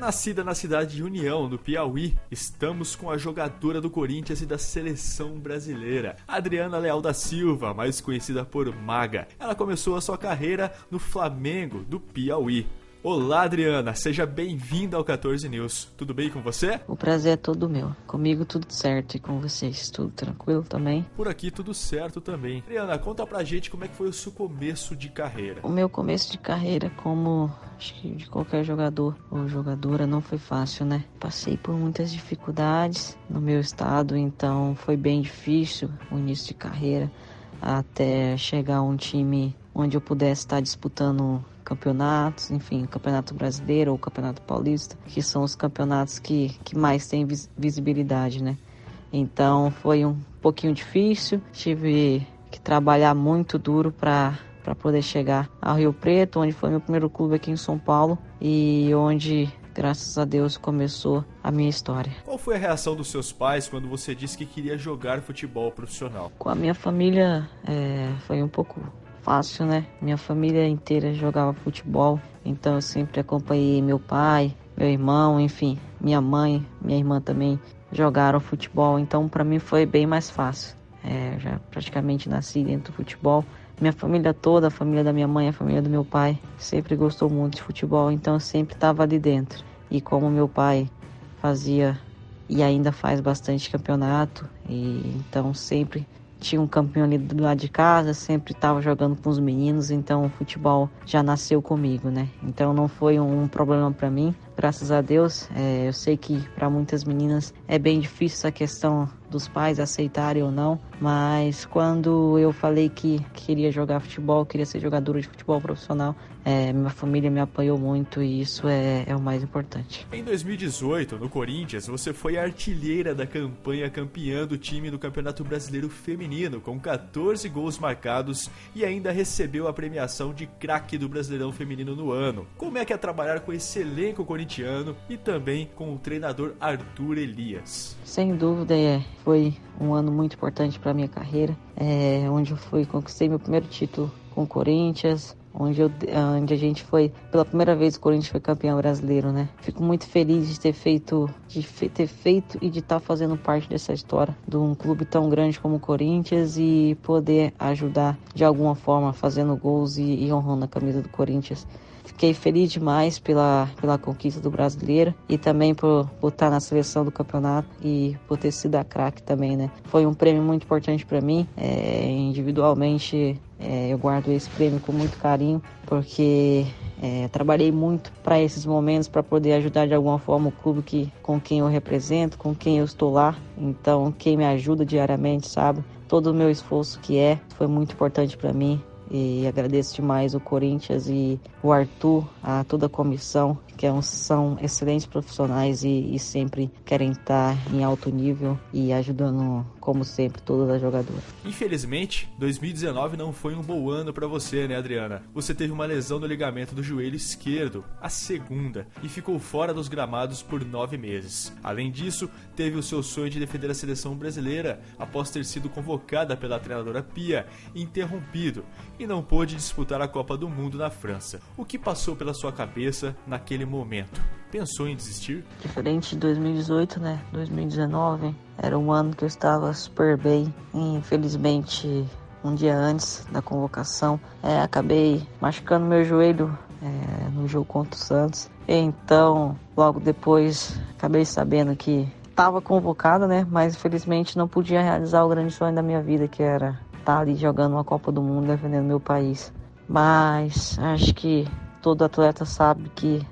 Nascida na cidade de União, no Piauí, estamos com a jogadora do Corinthians e da seleção brasileira, Adriana Leal da Silva, mais conhecida por Maga. Ela começou a sua carreira no Flamengo, do Piauí. Olá, Adriana, seja bem-vinda ao 14 News. Tudo bem com você? O prazer é todo meu. Comigo tudo certo e com vocês tudo tranquilo também? Por aqui tudo certo também. Adriana, conta pra gente como é que foi o seu começo de carreira. O meu começo de carreira, como acho que de qualquer jogador ou jogadora, não foi fácil, né? Passei por muitas dificuldades no meu estado, então foi bem difícil o início de carreira até chegar a um time onde eu pudesse estar disputando campeonatos, enfim, Campeonato Brasileiro ou Campeonato Paulista, que são os campeonatos que, que mais têm vis visibilidade, né? Então foi um pouquinho difícil, tive que trabalhar muito duro para para poder chegar ao Rio Preto, onde foi meu primeiro clube aqui em São Paulo e onde graças a Deus começou a minha história. Qual foi a reação dos seus pais quando você disse que queria jogar futebol profissional? Com a minha família é, foi um pouco fácil, né? Minha família inteira jogava futebol, então eu sempre acompanhei meu pai, meu irmão, enfim, minha mãe, minha irmã também jogaram futebol, então para mim foi bem mais fácil. É, já praticamente nasci dentro do futebol. Minha família toda, a família da minha mãe, a família do meu pai, sempre gostou muito de futebol, então eu sempre estava ali dentro. E como meu pai fazia e ainda faz bastante campeonato, e então sempre tinha um campeão ali do lado de casa, sempre estava jogando com os meninos, então o futebol já nasceu comigo, né? Então não foi um problema para mim, graças a Deus. É, eu sei que para muitas meninas é bem difícil essa questão dos pais aceitarem ou não, mas quando eu falei que queria jogar futebol, queria ser jogadora de futebol profissional, é, minha família me apoiou muito e isso é, é o mais importante. Em 2018, no Corinthians, você foi artilheira da campanha campeã do time do Campeonato Brasileiro Feminino, com 14 gols marcados e ainda recebeu a premiação de craque do Brasileirão Feminino no ano. Como é que é trabalhar com esse elenco corintiano e também com o treinador Arthur Elias? Sem dúvida, é foi um ano muito importante para minha carreira, é, onde eu fui conquistei meu primeiro título com o Corinthians, onde, eu, onde a gente foi pela primeira vez o Corinthians foi campeão brasileiro, né? Fico muito feliz de ter feito, de ter feito e de estar tá fazendo parte dessa história de um clube tão grande como o Corinthians e poder ajudar de alguma forma fazendo gols e, e honrando a camisa do Corinthians. Fiquei feliz demais pela, pela conquista do brasileiro e também por, por estar na seleção do campeonato e por ter sido a craque também, né? Foi um prêmio muito importante para mim. É, individualmente, é, eu guardo esse prêmio com muito carinho porque é, trabalhei muito para esses momentos para poder ajudar de alguma forma o clube que, com quem eu represento, com quem eu estou lá. Então, quem me ajuda diariamente, sabe? Todo o meu esforço que é foi muito importante para mim. E agradeço demais o Corinthians e o Arthur, a toda a comissão, que é são excelentes profissionais e, e sempre querem estar em alto nível e ajudando, como sempre, todas as jogadoras. Infelizmente, 2019 não foi um bom ano para você, né, Adriana? Você teve uma lesão no ligamento do joelho esquerdo, a segunda, e ficou fora dos gramados por nove meses. Além disso, teve o seu sonho de defender a seleção brasileira após ter sido convocada pela treinadora Pia interrompido e não pôde disputar a Copa do Mundo na França. O que passou pela sua cabeça naquele momento? Pensou em desistir? Diferente de 2018, né? 2019 era um ano que eu estava super bem. Infelizmente, um dia antes da convocação, é, acabei machucando meu joelho é, no jogo contra o Santos. Então, logo depois, acabei sabendo que estava convocada, né? Mas infelizmente não podia realizar o grande sonho da minha vida, que era estar tá ali jogando uma Copa do Mundo, defendendo meu país. Mas acho que todo atleta sabe que,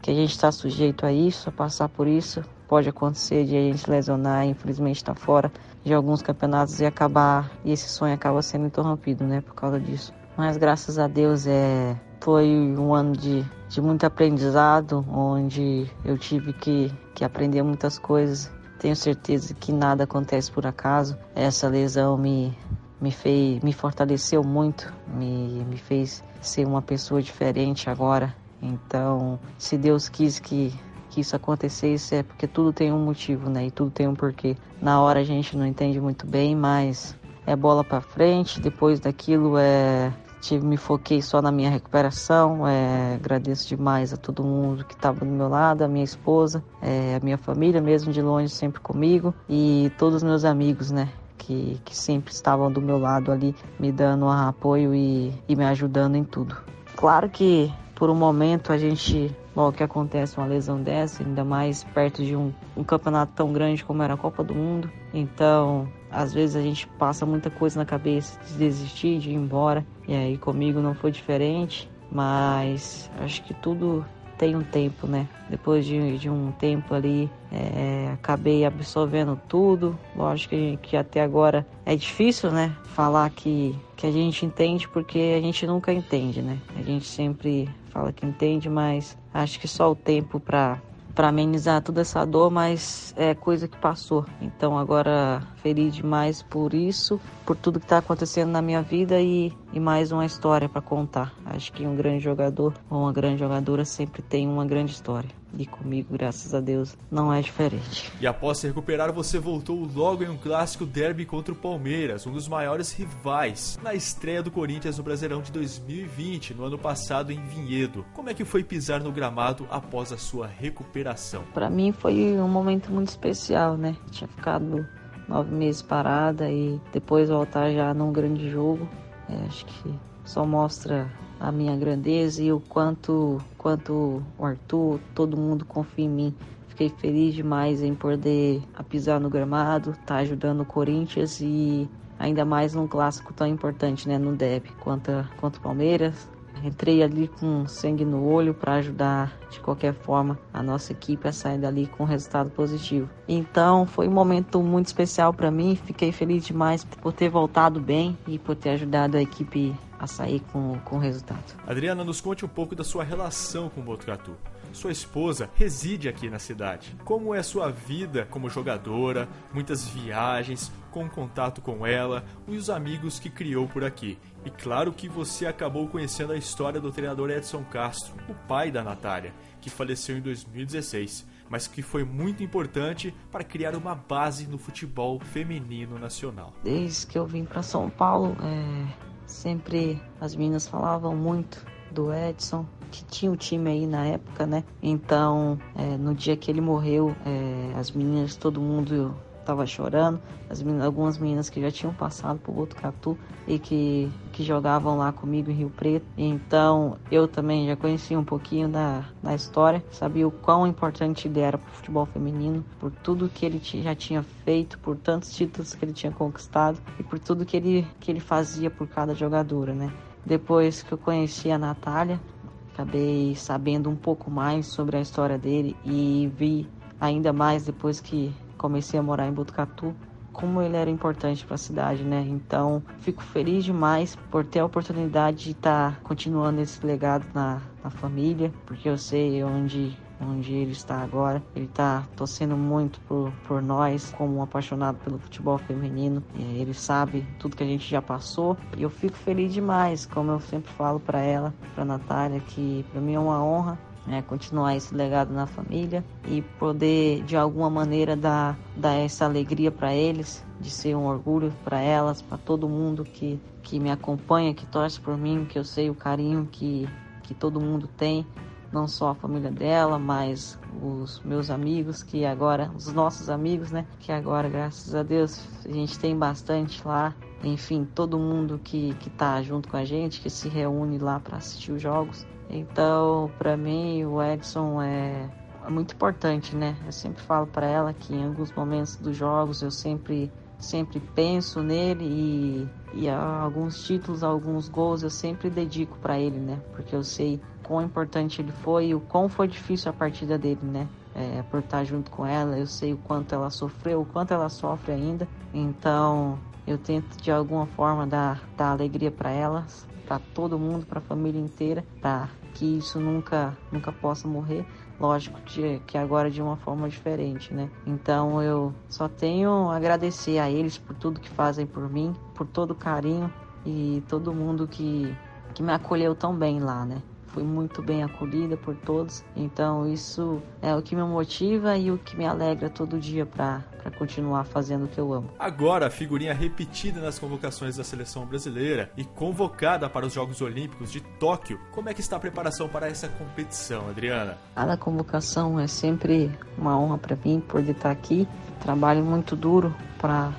que a gente está sujeito a isso, a passar por isso. Pode acontecer de a gente lesionar, infelizmente estar tá fora de alguns campeonatos e acabar e esse sonho acaba sendo interrompido, né, por causa disso. Mas graças a Deus é foi um ano de, de muito aprendizado, onde eu tive que, que aprender muitas coisas. Tenho certeza que nada acontece por acaso. Essa lesão me me fez, me fortaleceu muito, me, me fez ser uma pessoa diferente agora. Então, se Deus quis que, que isso acontecesse, é porque tudo tem um motivo, né? E tudo tem um porquê. Na hora a gente não entende muito bem, mas é bola para frente. Depois daquilo é tive, me foquei só na minha recuperação. É, agradeço demais a todo mundo que estava do meu lado, a minha esposa, é, a minha família, mesmo de longe, sempre comigo, e todos os meus amigos, né? Que, que sempre estavam do meu lado ali, me dando apoio e, e me ajudando em tudo. Claro que por um momento a gente logo que acontece uma lesão dessa, ainda mais perto de um, um, campeonato tão grande como era a Copa do Mundo. Então, às vezes a gente passa muita coisa na cabeça de desistir, de ir embora. E aí comigo não foi diferente, mas acho que tudo tem um tempo, né? Depois de, de um tempo ali, é, acabei absorvendo tudo. Lógico que, que até agora é difícil, né? Falar que, que a gente entende, porque a gente nunca entende, né? A gente sempre fala que entende, mas acho que só o tempo para para amenizar toda essa dor, mas é coisa que passou. Então agora feliz demais por isso, por tudo que está acontecendo na minha vida e, e mais uma história para contar. Acho que um grande jogador ou uma grande jogadora sempre tem uma grande história. E comigo, graças a Deus, não é diferente. E após se recuperar, você voltou logo em um clássico derby contra o Palmeiras, um dos maiores rivais, na estreia do Corinthians no Brasileirão de 2020, no ano passado em Vinhedo. Como é que foi pisar no gramado após a sua recuperação? Para mim foi um momento muito especial, né? Tinha ficado nove meses parada e depois voltar já num grande jogo. É, acho que só mostra a minha grandeza e o quanto, quanto o Arthur, todo mundo confia em mim. Fiquei feliz demais em poder pisar no gramado, estar tá ajudando o Corinthians e ainda mais num clássico tão importante, né, no Deb, contra o Palmeiras. Entrei ali com sangue no olho para ajudar de qualquer forma a nossa equipe a sair dali com resultado positivo. Então foi um momento muito especial para mim. Fiquei feliz demais por ter voltado bem e por ter ajudado a equipe a sair com, com resultado. Adriana, nos conte um pouco da sua relação com o Botucatu. Sua esposa reside aqui na cidade. Como é sua vida como jogadora, muitas viagens, com contato com ela e os amigos que criou por aqui? E claro que você acabou conhecendo a história do treinador Edson Castro, o pai da Natália, que faleceu em 2016 mas que foi muito importante para criar uma base no futebol feminino nacional. Desde que eu vim para São Paulo, é, Sempre as meninas falavam muito do Edson, que tinha o time aí na época, né? Então, é, no dia que ele morreu, é, as meninas, todo mundo tava chorando. As meninas, algumas meninas que já tinham passado por Botucatu e que, que jogavam lá comigo em Rio Preto. Então eu também já conhecia um pouquinho da, da história, sabia o quão importante ele era para o futebol feminino, por tudo que ele já tinha feito, por tantos títulos que ele tinha conquistado e por tudo que ele, que ele fazia por cada jogadora, né? Depois que eu conheci a Natália, acabei sabendo um pouco mais sobre a história dele e vi ainda mais depois que comecei a morar em Botucatu, como ele era importante para a cidade, né? Então, fico feliz demais por ter a oportunidade de estar tá continuando esse legado na, na família, porque eu sei onde onde ele está agora. Ele está torcendo muito por, por nós, como um apaixonado pelo futebol feminino. Ele sabe tudo que a gente já passou e eu fico feliz demais, como eu sempre falo para ela, para Natália, que para mim é uma honra né, continuar esse legado na família e poder de alguma maneira dar, dar essa alegria para eles, de ser um orgulho para elas, para todo mundo que, que me acompanha, que torce por mim, que eu sei o carinho que, que todo mundo tem, não só a família dela, mas os meus amigos, que agora, os nossos amigos, né, que agora, graças a Deus, a gente tem bastante lá. Enfim, todo mundo que, que tá junto com a gente, que se reúne lá para assistir os jogos. Então, para mim, o Edson é, é muito importante, né? Eu sempre falo para ela que em alguns momentos dos jogos eu sempre sempre penso nele e, e alguns títulos, alguns gols eu sempre dedico para ele, né? Porque eu sei quão importante ele foi e o quão foi difícil a partida dele, né? É, por estar junto com ela, eu sei o quanto ela sofreu, o quanto ela sofre ainda. Então, eu tento de alguma forma dar, dar alegria para elas, para todo mundo, para a família inteira, para que isso nunca, nunca possa morrer. Lógico que agora de uma forma diferente, né? Então eu só tenho agradecer a eles por tudo que fazem por mim, por todo o carinho e todo mundo que, que me acolheu tão bem lá, né? Fui muito bem acolhida por todos. Então isso é o que me motiva e o que me alegra todo dia para continuar fazendo o que eu amo. Agora, a figurinha repetida nas convocações da seleção brasileira e convocada para os Jogos Olímpicos de Tóquio. Como é que está a preparação para essa competição, Adriana? Cada convocação é sempre uma honra para mim poder estar aqui. Trabalho muito duro para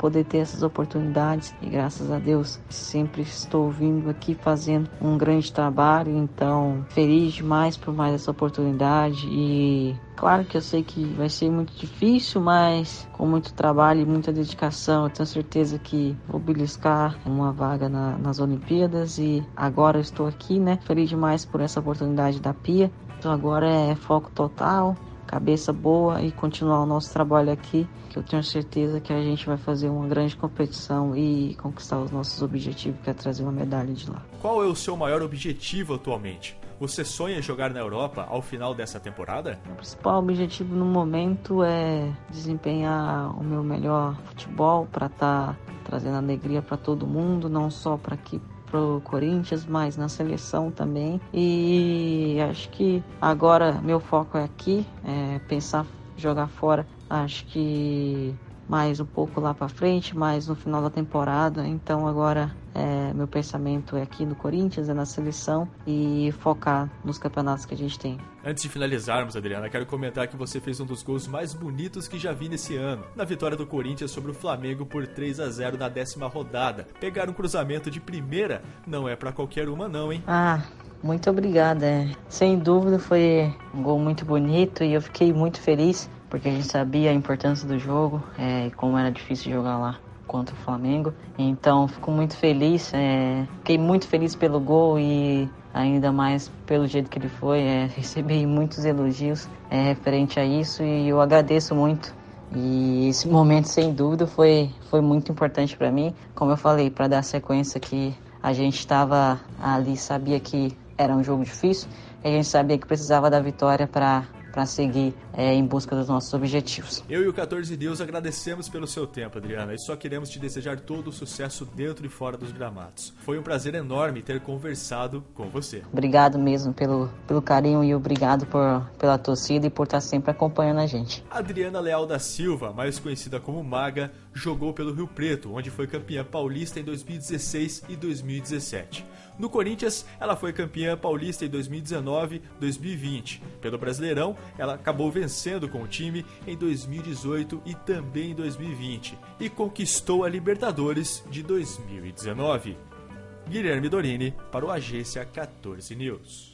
poder ter essas oportunidades e graças a Deus sempre estou vindo aqui fazendo um grande trabalho, então feliz demais por mais essa oportunidade e claro que eu sei que vai ser muito difícil, mas com muito trabalho e muita dedicação, eu tenho certeza que vou beliscar uma vaga na, nas Olimpíadas e agora estou aqui, né? Feliz demais por essa oportunidade da Pia. Então agora é foco total, cabeça boa e continuar o nosso trabalho aqui, que eu tenho certeza que a gente vai fazer uma grande competição e conquistar os nossos objetivos, que é trazer uma medalha de lá. Qual é o seu maior objetivo atualmente? Você sonha jogar na Europa ao final dessa temporada? O principal objetivo no momento é desempenhar o meu melhor futebol para estar tá trazendo alegria para todo mundo, não só para aqui pro Corinthians, mas na seleção também. E acho que agora meu foco é aqui, é pensar jogar fora. Acho que mais um pouco lá para frente, mais no final da temporada. Então agora é, meu pensamento é aqui no Corinthians, é na seleção e focar nos campeonatos que a gente tem. Antes de finalizarmos, Adriana, quero comentar que você fez um dos gols mais bonitos que já vi nesse ano, na vitória do Corinthians sobre o Flamengo por 3 a 0 na décima rodada. Pegar um cruzamento de primeira não é para qualquer uma não, hein? Ah, muito obrigada. Sem dúvida foi um gol muito bonito e eu fiquei muito feliz porque a gente sabia a importância do jogo é, e como era difícil jogar lá contra o Flamengo. Então fico muito feliz, é, fiquei muito feliz pelo gol e ainda mais pelo jeito que ele foi. É, recebi muitos elogios é, referente a isso e eu agradeço muito. E esse momento, sem dúvida, foi, foi muito importante para mim. Como eu falei, para dar sequência que a gente estava ali, sabia que era um jogo difícil, a gente sabia que precisava da vitória para para seguir é, em busca dos nossos objetivos. Eu e o 14 Deus agradecemos pelo seu tempo, Adriana, e só queremos te desejar todo o sucesso dentro e fora dos gramados. Foi um prazer enorme ter conversado com você. Obrigado mesmo pelo, pelo carinho e obrigado por, pela torcida e por estar sempre acompanhando a gente. Adriana Leal da Silva, mais conhecida como Maga, jogou pelo Rio Preto, onde foi campeã paulista em 2016 e 2017. No Corinthians, ela foi campeã paulista em 2019 2020. Pelo Brasileirão, ela acabou vencendo com o time em 2018 e também em 2020 e conquistou a Libertadores de 2019. Guilherme Dorini para o Agência 14 News.